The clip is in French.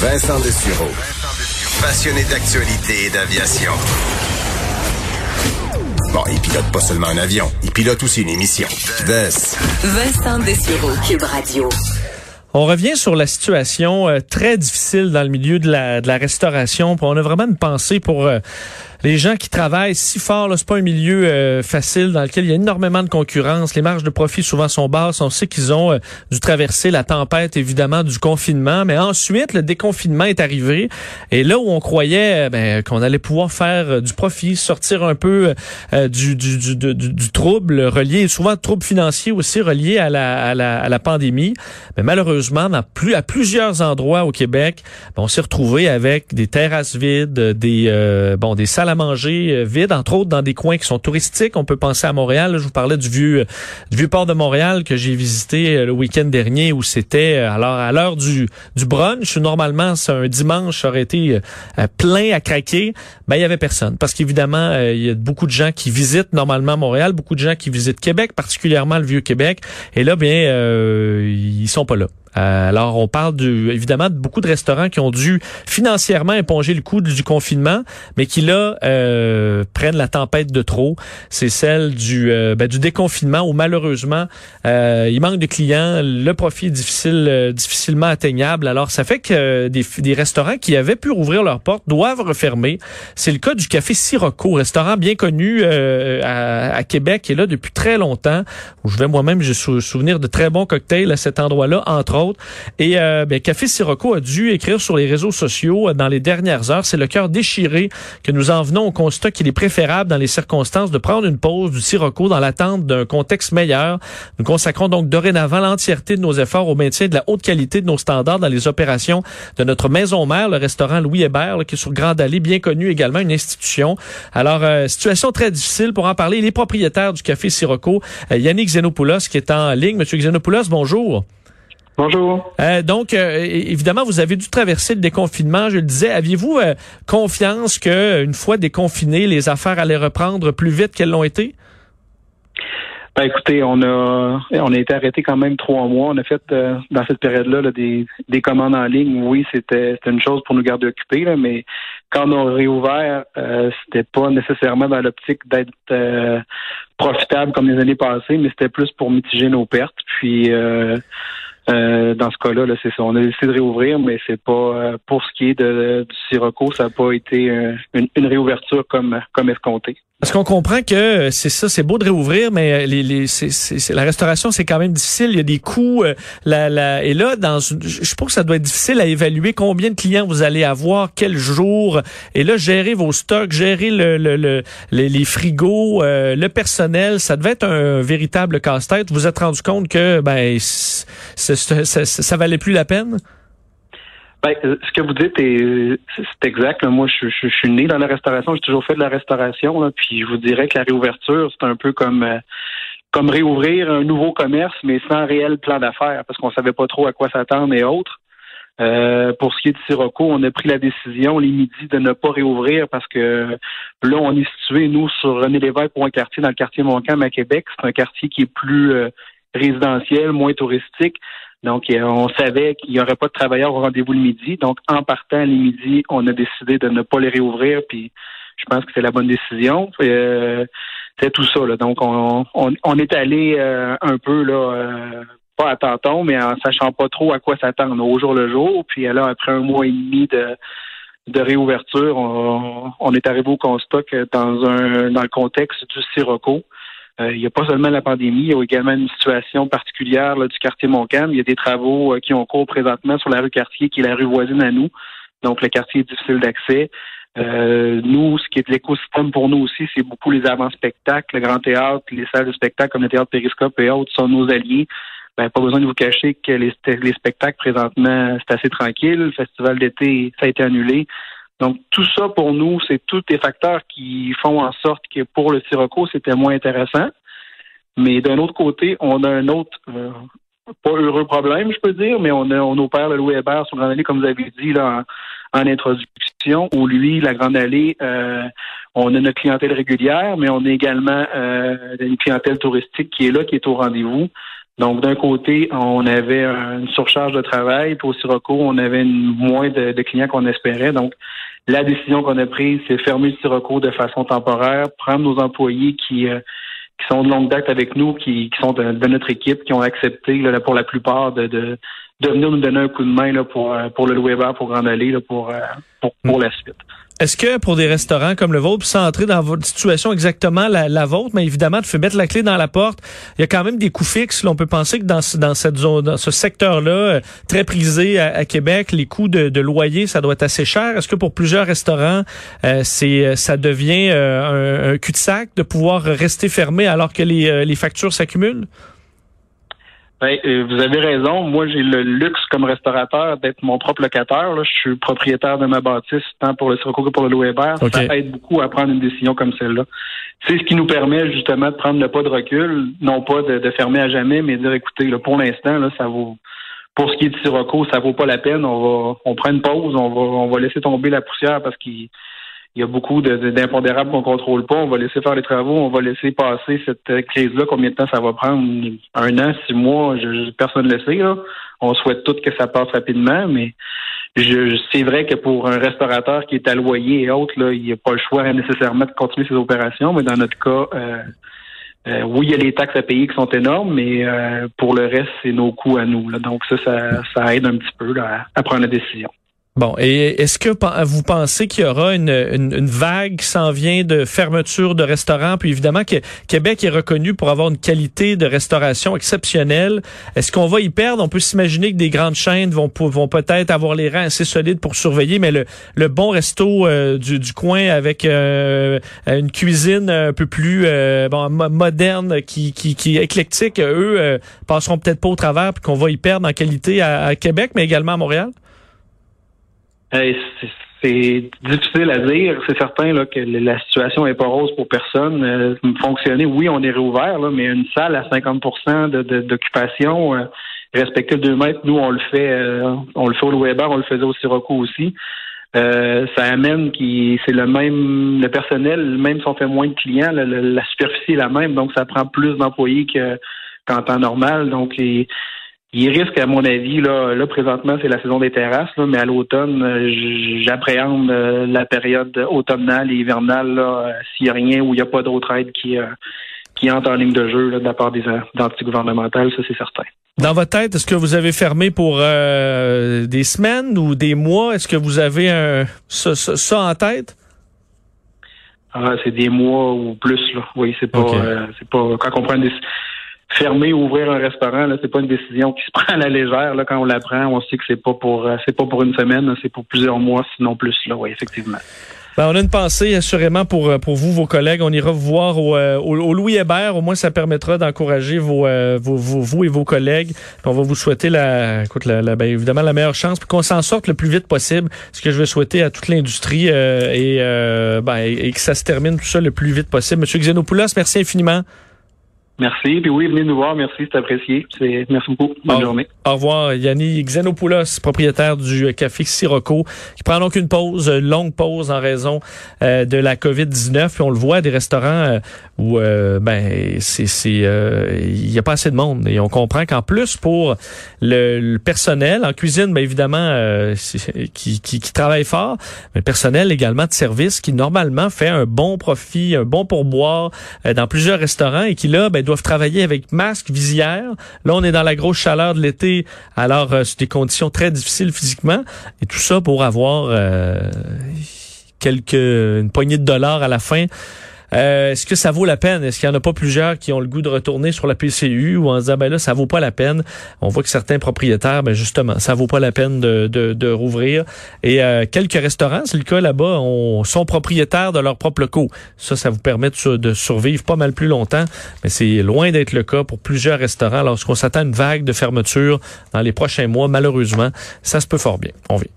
Vincent Dessureau. Passionné d'actualité et d'aviation. Bon, il pilote pas seulement un avion, il pilote aussi une émission. Vincent Dessureau, Cube Radio. On revient sur la situation euh, très difficile dans le milieu de la, de la restauration. On a vraiment une pensée pour euh, les gens qui travaillent si fort, c'est pas un milieu euh, facile dans lequel il y a énormément de concurrence. Les marges de profit souvent sont basses. On sait qu'ils ont euh, dû traverser la tempête, évidemment, du confinement. Mais ensuite, le déconfinement est arrivé. Et là où on croyait euh, ben, qu'on allait pouvoir faire du profit, sortir un peu du, du, du, du, trouble relié, souvent trouble financier aussi relié à la, à la, à la pandémie. Mais malheureusement, à plusieurs endroits au Québec, ben, on s'est retrouvé avec des terrasses vides, des, bon, des salles à manger euh, vide, entre autres dans des coins qui sont touristiques. On peut penser à Montréal. je vous parlais du vieux, du vieux port de Montréal que j'ai visité euh, le week-end dernier où c'était euh, alors à l'heure du, du brunch. Normalement, c'est un dimanche, ça aurait été plein à craquer. Ben, il y avait personne. Parce qu'évidemment, il y a beaucoup de gens qui visitent normalement Montréal, beaucoup de gens qui visitent Québec, particulièrement le vieux Québec. Et là, bien, ils sont pas là. Euh, alors, on parle évidemment de beaucoup de restaurants qui ont dû financièrement éponger le coût du confinement, mais qui là euh, prennent la tempête de trop. C'est celle du, euh, ben, déconfinement où malheureusement il manque de clients, le profit est difficile, difficilement atteignable. Alors, ça fait que des, des, restaurants qui avaient pu rouvrir leurs portes doivent refermer. C'est le cas du Café Sirocco, restaurant bien connu à, à, Québec et là depuis très longtemps. Où je vais moi-même, je souvenir de très bons cocktails à cet endroit-là, entre autres. Et euh, ben, Café Sirocco a dû écrire sur les réseaux sociaux euh, dans les dernières heures. C'est le cœur déchiré que nous en venons au constat qu'il est préférable dans les circonstances de prendre une pause du Sirocco dans l'attente d'un contexte meilleur. Nous consacrons donc dorénavant l'entièreté de nos efforts au maintien de la haute qualité de nos standards dans les opérations de notre maison mère, le restaurant Louis Hébert, qui est sur Grande Allée, bien connu également, une institution. Alors, euh, situation très difficile pour en parler. Les propriétaires du Café Sirocco, Yannick Xenopoulos, qui est en ligne. Monsieur Xenopoulos, bonjour. Bonjour. Euh, donc, euh, évidemment, vous avez dû traverser le déconfinement. Je le disais, aviez-vous euh, confiance que une fois déconfiné, les affaires allaient reprendre plus vite qu'elles l'ont été? Ben, écoutez, on a on a été arrêté quand même trois mois. On a fait dans cette période-là des, des commandes en ligne. Oui, c'était une chose pour nous garder occupés, mais quand on a réouvert, c'était pas nécessairement dans l'optique d'être profitable comme les années passées, mais c'était plus pour mitiger nos pertes. Puis euh, dans ce cas-là, là, c'est ça. On a décidé de réouvrir, mais c'est pas euh, pour ce qui est de, du Sirocco, ça n'a pas été euh, une, une, réouverture comme comme escompté. Parce qu'on comprend que c'est ça, c'est beau de réouvrir, mais les, les c'est, la restauration, c'est quand même difficile. Il y a des coûts. la, et là, dans je pense que ça doit être difficile à évaluer combien de clients vous allez avoir, quel jour. Et là, gérer vos stocks, gérer le, le, le les, frigos, le personnel, ça devait être un véritable casse-tête. Vous vous êtes rendu compte que ben ça, valait plus la peine? Ben, euh, ce que vous dites est, c'est exact. Moi, je, suis né dans la restauration. J'ai toujours fait de la restauration. puis je vous dirais que la réouverture, c'est un peu comme euh, comme réouvrir un nouveau commerce, mais sans réel plan d'affaires, parce qu'on savait pas trop à quoi s'attendre et autres. Euh, pour ce qui est de Sirocco, on a pris la décision les midis de ne pas réouvrir parce que là, on est situé, nous, sur René Lévesque pour un quartier dans le quartier Montcalm à Québec. C'est un quartier qui est plus résidentiel, moins touristique. Donc, euh, on savait qu'il n'y aurait pas de travailleurs au rendez-vous le midi. Donc, en partant le midi, on a décidé de ne pas les réouvrir. Puis, je pense que c'est la bonne décision. Euh, c'est tout ça. Là. Donc, on, on, est allé euh, un peu là, pas à tâtons, mais en sachant pas trop à quoi s'attendre au jour le jour. Puis là, après un mois et demi de, de réouverture, on, on est arrivé au constat que dans un dans le contexte du Sirocco, euh, il n'y a pas seulement la pandémie, il y a également une situation particulière du quartier Montcalm. Il y a des travaux euh, qui ont cours présentement sur la rue Quartier, qui est la rue voisine à nous. Donc, le quartier est difficile d'accès. Euh, nous, ce qui est l'écosystème pour nous aussi, c'est beaucoup les avant-spectacles, le grand théâtre, les salles de spectacle comme le théâtre Périscope et autres sont nos alliés. Ben, pas besoin de vous cacher que les spectacles présentement, c'est assez tranquille. Le festival d'été, ça a été annulé. Donc, tout ça, pour nous, c'est tous des facteurs qui font en sorte que pour le Sirocco, c'était moins intéressant. Mais d'un autre côté, on a un autre, euh, pas heureux problème, je peux dire, mais on, a, on opère le Louis Hébert sur Grande Allée, comme vous avez dit là, en, introduction, où lui, la Grande Allée, euh, on a notre clientèle régulière, mais on a également euh, une clientèle touristique qui est là, qui est au rendez-vous. Donc, d'un côté, on avait une surcharge de travail, puis au Sirocco, on avait moins de, clients qu'on espérait. Donc, la décision qu'on a prise, c'est fermer le Sirocco de façon temporaire, prendre nos employés qui, euh, qui sont de longue date avec nous, qui, qui sont de, notre équipe, qui ont accepté là, pour la plupart de, de, de, venir nous donner un coup de main là, pour, euh, pour le louer pour Grande Allée, là, pour, euh, pour, pour la suite. Est-ce que pour des restaurants comme le vôtre, sans entrer dans votre situation exactement la, vôtre, mais évidemment, de faire mettre la clé dans la porte, il y a quand même des coûts fixes. on peut penser que dans, dans cette zone, dans ce secteur-là, euh, très prisé à, Québec, les coûts de, de, loyer, ça doit être assez cher. Est-ce que pour plusieurs restaurants, euh, c'est euh, ça devient un, un cul-de-sac de pouvoir rester fermé alors que les, les factures s'accumulent? Ben, euh, vous avez raison. Moi, j'ai le luxe comme restaurateur d'être mon propre locataire. Là. Je suis propriétaire de ma bâtisse, tant pour le Sirocco que pour le Louis Ça aide beaucoup à prendre une décision comme celle-là. C'est ce qui nous permet justement de prendre le pas de recul, non pas de, fermer à jamais, mais de dire écoutez, là, pour l'instant, là, ça vaut. Pour ce qui est du Sirocco, ça vaut pas la peine. On va, on prend une pause, on va, on va laisser tomber la poussière parce qu'il il y a beaucoup d'impondérables qu'on contrôle pas. On va laisser faire les travaux, on va laisser passer cette euh, crise-là. Combien de temps ça va prendre? Un an, six mois, je, personne ne le sait. Là. On souhaite tout que ça passe rapidement, mais c'est vrai que pour un restaurateur qui est à loyer et autres, là, il n'y a pas le choix nécessairement de continuer ses opérations, mais dans notre cas, euh, euh, oui, il y a les taxes à payer qui sont énormes, mais pour le reste, c'est nos coûts à nous. Donc ça, ça, aide un petit peu à prendre la décision. Bon, et est-ce que vous pensez qu'il y aura une, une, vague qui s'en vient de fermeture de restaurants? Puis évidemment que Québec est reconnu pour avoir une qualité de restauration exceptionnelle. Est-ce qu'on va y perdre? On peut s'imaginer que des grandes chaînes vont, vont peut-être avoir les rangs assez solides pour surveiller, mais le, le bon resto euh, du, du, coin avec euh, une cuisine un peu plus euh, bon, moderne, qui, qui, qui est éclectique, eux passeront peut-être pas au travers puis qu'on va y perdre en qualité à Québec, mais également à Montréal? C'est difficile à dire. C'est certain là, que la situation est pas rose pour personne. Euh, fonctionner, oui, on est réouvert, là, mais une salle à 50% d'occupation, euh, respecter le 2 mètres, nous, on le fait euh, on le fait au Weber, on le faisait au Sirocco aussi. Euh, ça amène qui c'est le même le personnel, même si on fait moins de clients, la, superficie est la même, donc ça prend plus d'employés qu'en temps normal. Donc il risque, à mon avis, là, là présentement, c'est la saison des terrasses, là, mais à l'automne, euh, j'appréhende euh, la période automnale et hivernale, euh, s'il n'y a rien ou il n'y a pas d'autre aide qui, qui entre en ligne de jeu là, de la part des entités gouvernementales, ça c'est certain. Dans votre tête, est-ce que vous avez fermé pour des semaines ou des mois? Est-ce que vous avez un, ça, ça, en tête? Ah, c'est des mois ou plus, là. Oui, c'est pas, c'est pas, quand on prend des, fermer ou ouvrir un restaurant, là, c'est pas une décision qui se prend à la légère. Là, quand on la prend, on sait que c'est pas pour euh, c'est pas pour une semaine, c'est pour plusieurs mois, sinon plus. Là, oui, effectivement. Ben, on a une pensée assurément pour euh, pour vous, vos collègues. On ira voir au, euh, au, Louis Hébert. Au moins, ça permettra d'encourager vos, vos, vous et vos collègues. on va vous souhaiter la, écoute, la, ben, évidemment la meilleure chance, pour qu'on s'en sorte le plus vite possible. Ce que je veux souhaiter à toute l'industrie et, ben, et, que ça se termine tout ça le plus vite possible. Monsieur Xenopoulos, merci infiniment. Merci. Puis oui, venez nous voir. Merci, c'est apprécié. Merci beaucoup. Bonne journée. Au revoir. Yannick Xenopoulos, propriétaire du Café Sirocco, qui prend donc une pause, une longue pause en raison euh, de la COVID-19. Puis on le voit, des restaurants euh, où euh, ben c'est il y a pas assez de monde. Et on comprend qu'en plus, pour le, personnel en cuisine, ben évidemment, qui, qui, qui, travaille fort, mais le personnel également de service qui normalement fait un bon profit, un bon pourboire dans plusieurs restaurants et qui là, ben, doivent travailler avec masque, visière. Là, on est dans la grosse chaleur de l'été, alors euh, c'est des conditions très difficiles physiquement. Et tout ça pour avoir euh, quelques une poignée de dollars à la fin. Euh, est-ce que ça vaut la peine? Est-ce qu'il n'y en a pas plusieurs qui ont le goût de retourner sur la PCU ou en disant, ben là, ça vaut pas la peine? On voit que certains propriétaires, ben justement, ça vaut pas la peine de, de, de rouvrir. Et euh, quelques restaurants, c'est le cas là-bas, sont propriétaires de leur propre locaux. Ça, ça vous permet de, de survivre pas mal plus longtemps, mais c'est loin d'être le cas pour plusieurs restaurants. Lorsqu'on s'attend à une vague de fermeture dans les prochains mois, malheureusement, ça se peut fort bien. On vit.